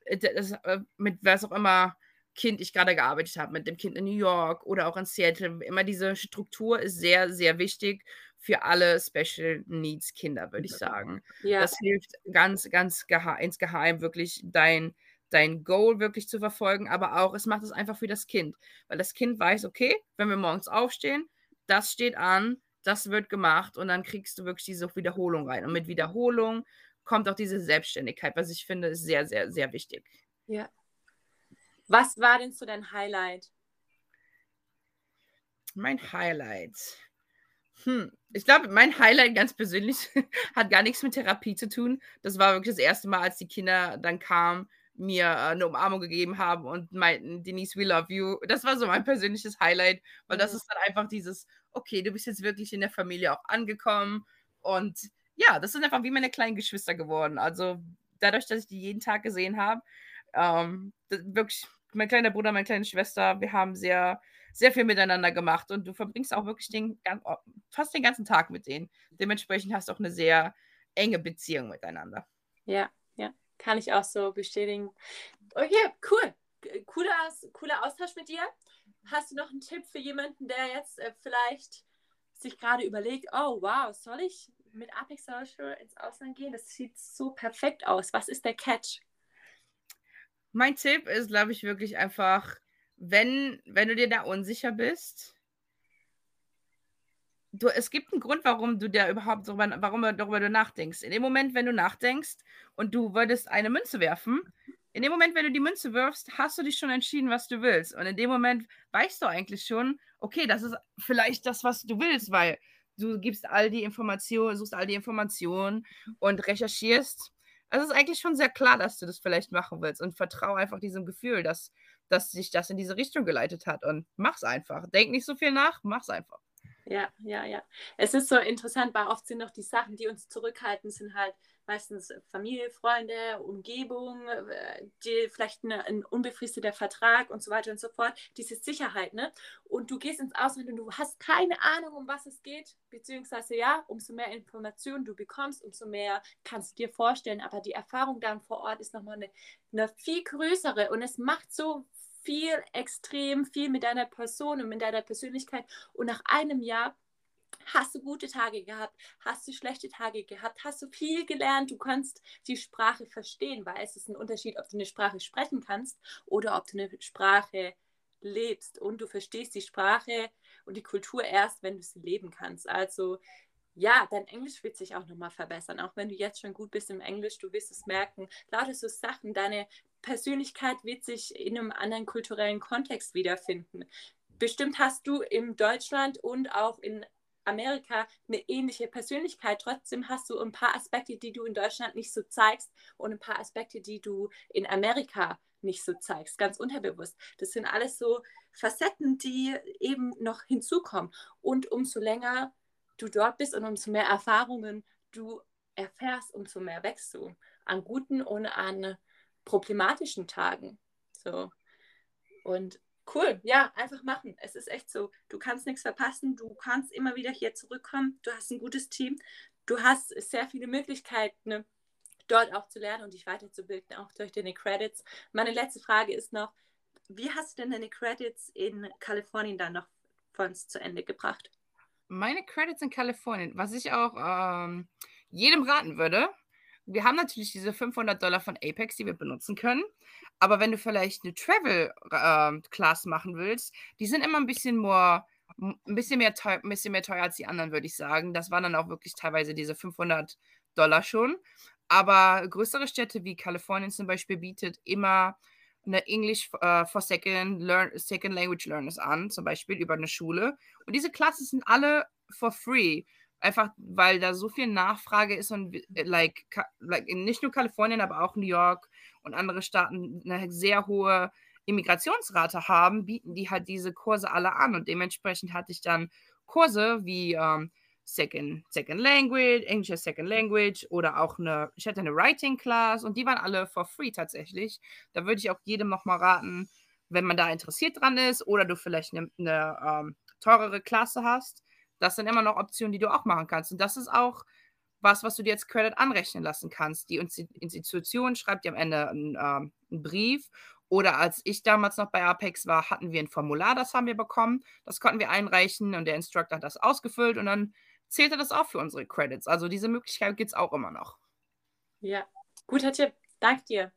äh, das, äh, mit was auch immer Kind ich gerade gearbeitet habe, mit dem Kind in New York oder auch in Seattle. Immer diese Struktur ist sehr, sehr wichtig für alle Special Needs Kinder, würde ich sagen. Ja. Das hilft ganz, ganz geheim, insgeheim wirklich dein, dein Goal wirklich zu verfolgen, aber auch es macht es einfach für das Kind, weil das Kind weiß, okay, wenn wir morgens aufstehen, das steht an, das wird gemacht und dann kriegst du wirklich diese Wiederholung rein. Und mit Wiederholung kommt auch diese Selbstständigkeit, was ich finde, ist sehr, sehr, sehr wichtig. Ja. Was war denn so dein Highlight? Mein Highlight. Hm. Ich glaube, mein Highlight ganz persönlich hat gar nichts mit Therapie zu tun. Das war wirklich das erste Mal, als die Kinder dann kamen, mir äh, eine Umarmung gegeben haben und meinten, Denise, we love you. Das war so mein persönliches Highlight, weil das ist dann einfach dieses, okay, du bist jetzt wirklich in der Familie auch angekommen. Und ja, das sind einfach wie meine kleinen Geschwister geworden. Also dadurch, dass ich die jeden Tag gesehen habe, ähm, wirklich, mein kleiner Bruder, meine kleine Schwester, wir haben sehr sehr viel miteinander gemacht und du verbringst auch wirklich den, oh, fast den ganzen Tag mit denen. Dementsprechend hast du auch eine sehr enge Beziehung miteinander. Ja, ja, kann ich auch so bestätigen. Okay, cool. Cooler, cooler Austausch mit dir. Hast du noch einen Tipp für jemanden, der jetzt äh, vielleicht sich gerade überlegt, oh wow, soll ich mit Apex Social ins Ausland gehen? Das sieht so perfekt aus. Was ist der Catch? Mein Tipp ist, glaube ich, wirklich einfach wenn, wenn du dir da unsicher bist, du, es gibt einen Grund, warum du da überhaupt darüber, warum darüber du nachdenkst. In dem Moment, wenn du nachdenkst und du würdest eine Münze werfen, in dem Moment, wenn du die Münze wirfst, hast du dich schon entschieden, was du willst. Und in dem Moment weißt du eigentlich schon, okay, das ist vielleicht das, was du willst, weil du gibst all die Informationen, suchst all die Informationen und recherchierst. Also es ist eigentlich schon sehr klar, dass du das vielleicht machen willst und vertraue einfach diesem Gefühl, dass dass sich das in diese Richtung geleitet hat. Und mach's einfach. Denk nicht so viel nach, mach's einfach. Ja, ja, ja. Es ist so interessant, weil oft sind noch die Sachen, die uns zurückhalten, sind halt meistens Familie, Freunde, Umgebung, äh, die, vielleicht eine, ein unbefristeter Vertrag und so weiter und so fort. Diese Sicherheit, ne? Und du gehst ins Ausland und du hast keine Ahnung, um was es geht, beziehungsweise ja, umso mehr Informationen du bekommst, umso mehr kannst du dir vorstellen. Aber die Erfahrung dann vor Ort ist nochmal eine, eine viel größere und es macht so viel, extrem viel mit deiner Person und mit deiner Persönlichkeit. Und nach einem Jahr hast du gute Tage gehabt, hast du schlechte Tage gehabt, hast du viel gelernt, du kannst die Sprache verstehen, weil es ist ein Unterschied, ob du eine Sprache sprechen kannst oder ob du eine Sprache lebst und du verstehst die Sprache und die Kultur erst, wenn du sie leben kannst. Also ja, dein Englisch wird sich auch nochmal verbessern. Auch wenn du jetzt schon gut bist im Englisch, du wirst es merken. Lauter so Sachen, deine Persönlichkeit wird sich in einem anderen kulturellen Kontext wiederfinden. Bestimmt hast du in Deutschland und auch in Amerika eine ähnliche Persönlichkeit. Trotzdem hast du ein paar Aspekte, die du in Deutschland nicht so zeigst und ein paar Aspekte, die du in Amerika nicht so zeigst, ganz unterbewusst. Das sind alles so Facetten, die eben noch hinzukommen. Und umso länger du dort bist und umso mehr Erfahrungen du erfährst, umso mehr wächst du an guten und an problematischen Tagen. So. Und cool, ja, einfach machen. Es ist echt so. Du kannst nichts verpassen, du kannst immer wieder hier zurückkommen, du hast ein gutes Team, du hast sehr viele Möglichkeiten, ne, dort auch zu lernen und dich weiterzubilden, auch durch deine Credits. Meine letzte Frage ist noch, wie hast du denn deine Credits in Kalifornien dann noch von uns zu Ende gebracht? Meine Credits in Kalifornien, was ich auch ähm, jedem raten würde, wir haben natürlich diese 500 Dollar von Apex, die wir benutzen können. Aber wenn du vielleicht eine Travel-Class ähm, machen willst, die sind immer ein bisschen more, ein bisschen mehr teuer, ein bisschen mehr teuer als die anderen, würde ich sagen. Das waren dann auch wirklich teilweise diese 500 Dollar schon. Aber größere Städte wie Kalifornien zum Beispiel bietet immer eine English uh, for Second, Learn, Second Language Learners an, zum Beispiel über eine Schule. Und diese Klassen sind alle for free. Einfach weil da so viel Nachfrage ist und äh, like, like nicht nur Kalifornien, aber auch New York und andere Staaten eine sehr hohe Immigrationsrate haben, bieten die halt diese Kurse alle an. Und dementsprechend hatte ich dann Kurse wie ähm, Second, Second Language, English as Second Language oder auch eine, ich hatte eine Writing Class und die waren alle for free tatsächlich. Da würde ich auch jedem nochmal raten, wenn man da interessiert dran ist oder du vielleicht eine, eine ähm, teurere Klasse hast, das sind immer noch Optionen, die du auch machen kannst. Und das ist auch was, was du dir als Credit anrechnen lassen kannst. Die Institution schreibt dir am Ende einen, ähm, einen Brief oder als ich damals noch bei Apex war, hatten wir ein Formular, das haben wir bekommen. Das konnten wir einreichen und der Instructor hat das ausgefüllt und dann zählte das auch für unsere Credits. Also diese Möglichkeit gibt es auch immer noch. Ja, guter Tipp. Danke dir.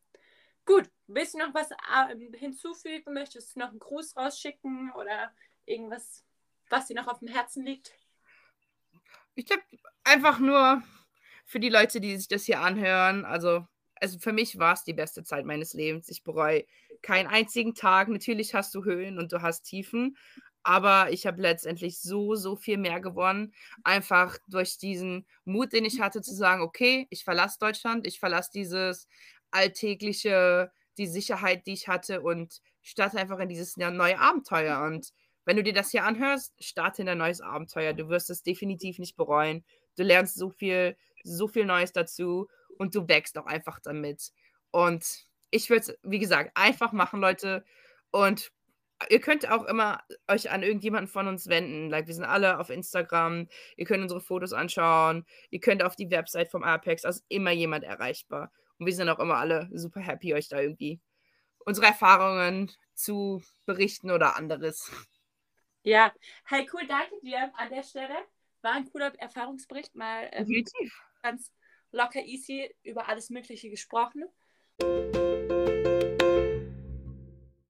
Gut, willst du noch was äh, hinzufügen? Möchtest du noch einen Gruß rausschicken oder irgendwas, was dir noch auf dem Herzen liegt? Ich habe einfach nur für die Leute, die sich das hier anhören, also also für mich war es die beste Zeit meines Lebens. Ich bereue keinen einzigen Tag. Natürlich hast du Höhen und du hast Tiefen, aber ich habe letztendlich so, so viel mehr gewonnen. Einfach durch diesen Mut, den ich hatte, zu sagen, okay, ich verlasse Deutschland, ich verlasse dieses alltägliche, die Sicherheit, die ich hatte und starte einfach in dieses neue Abenteuer. Und wenn du dir das hier anhörst, starte in ein neues Abenteuer. Du wirst es definitiv nicht bereuen. Du lernst so viel, so viel Neues dazu und du wächst auch einfach damit. Und ich würde es, wie gesagt, einfach machen, Leute. Und ihr könnt auch immer euch an irgendjemanden von uns wenden. Like, wir sind alle auf Instagram. Ihr könnt unsere Fotos anschauen. Ihr könnt auf die Website vom Apex. Also immer jemand erreichbar. Und wir sind auch immer alle super happy, euch da irgendwie unsere Erfahrungen zu berichten oder anderes. Ja, hey, cool, danke dir an der Stelle. War ein cooler Erfahrungsbericht, mal ähm, ganz locker easy über alles Mögliche gesprochen.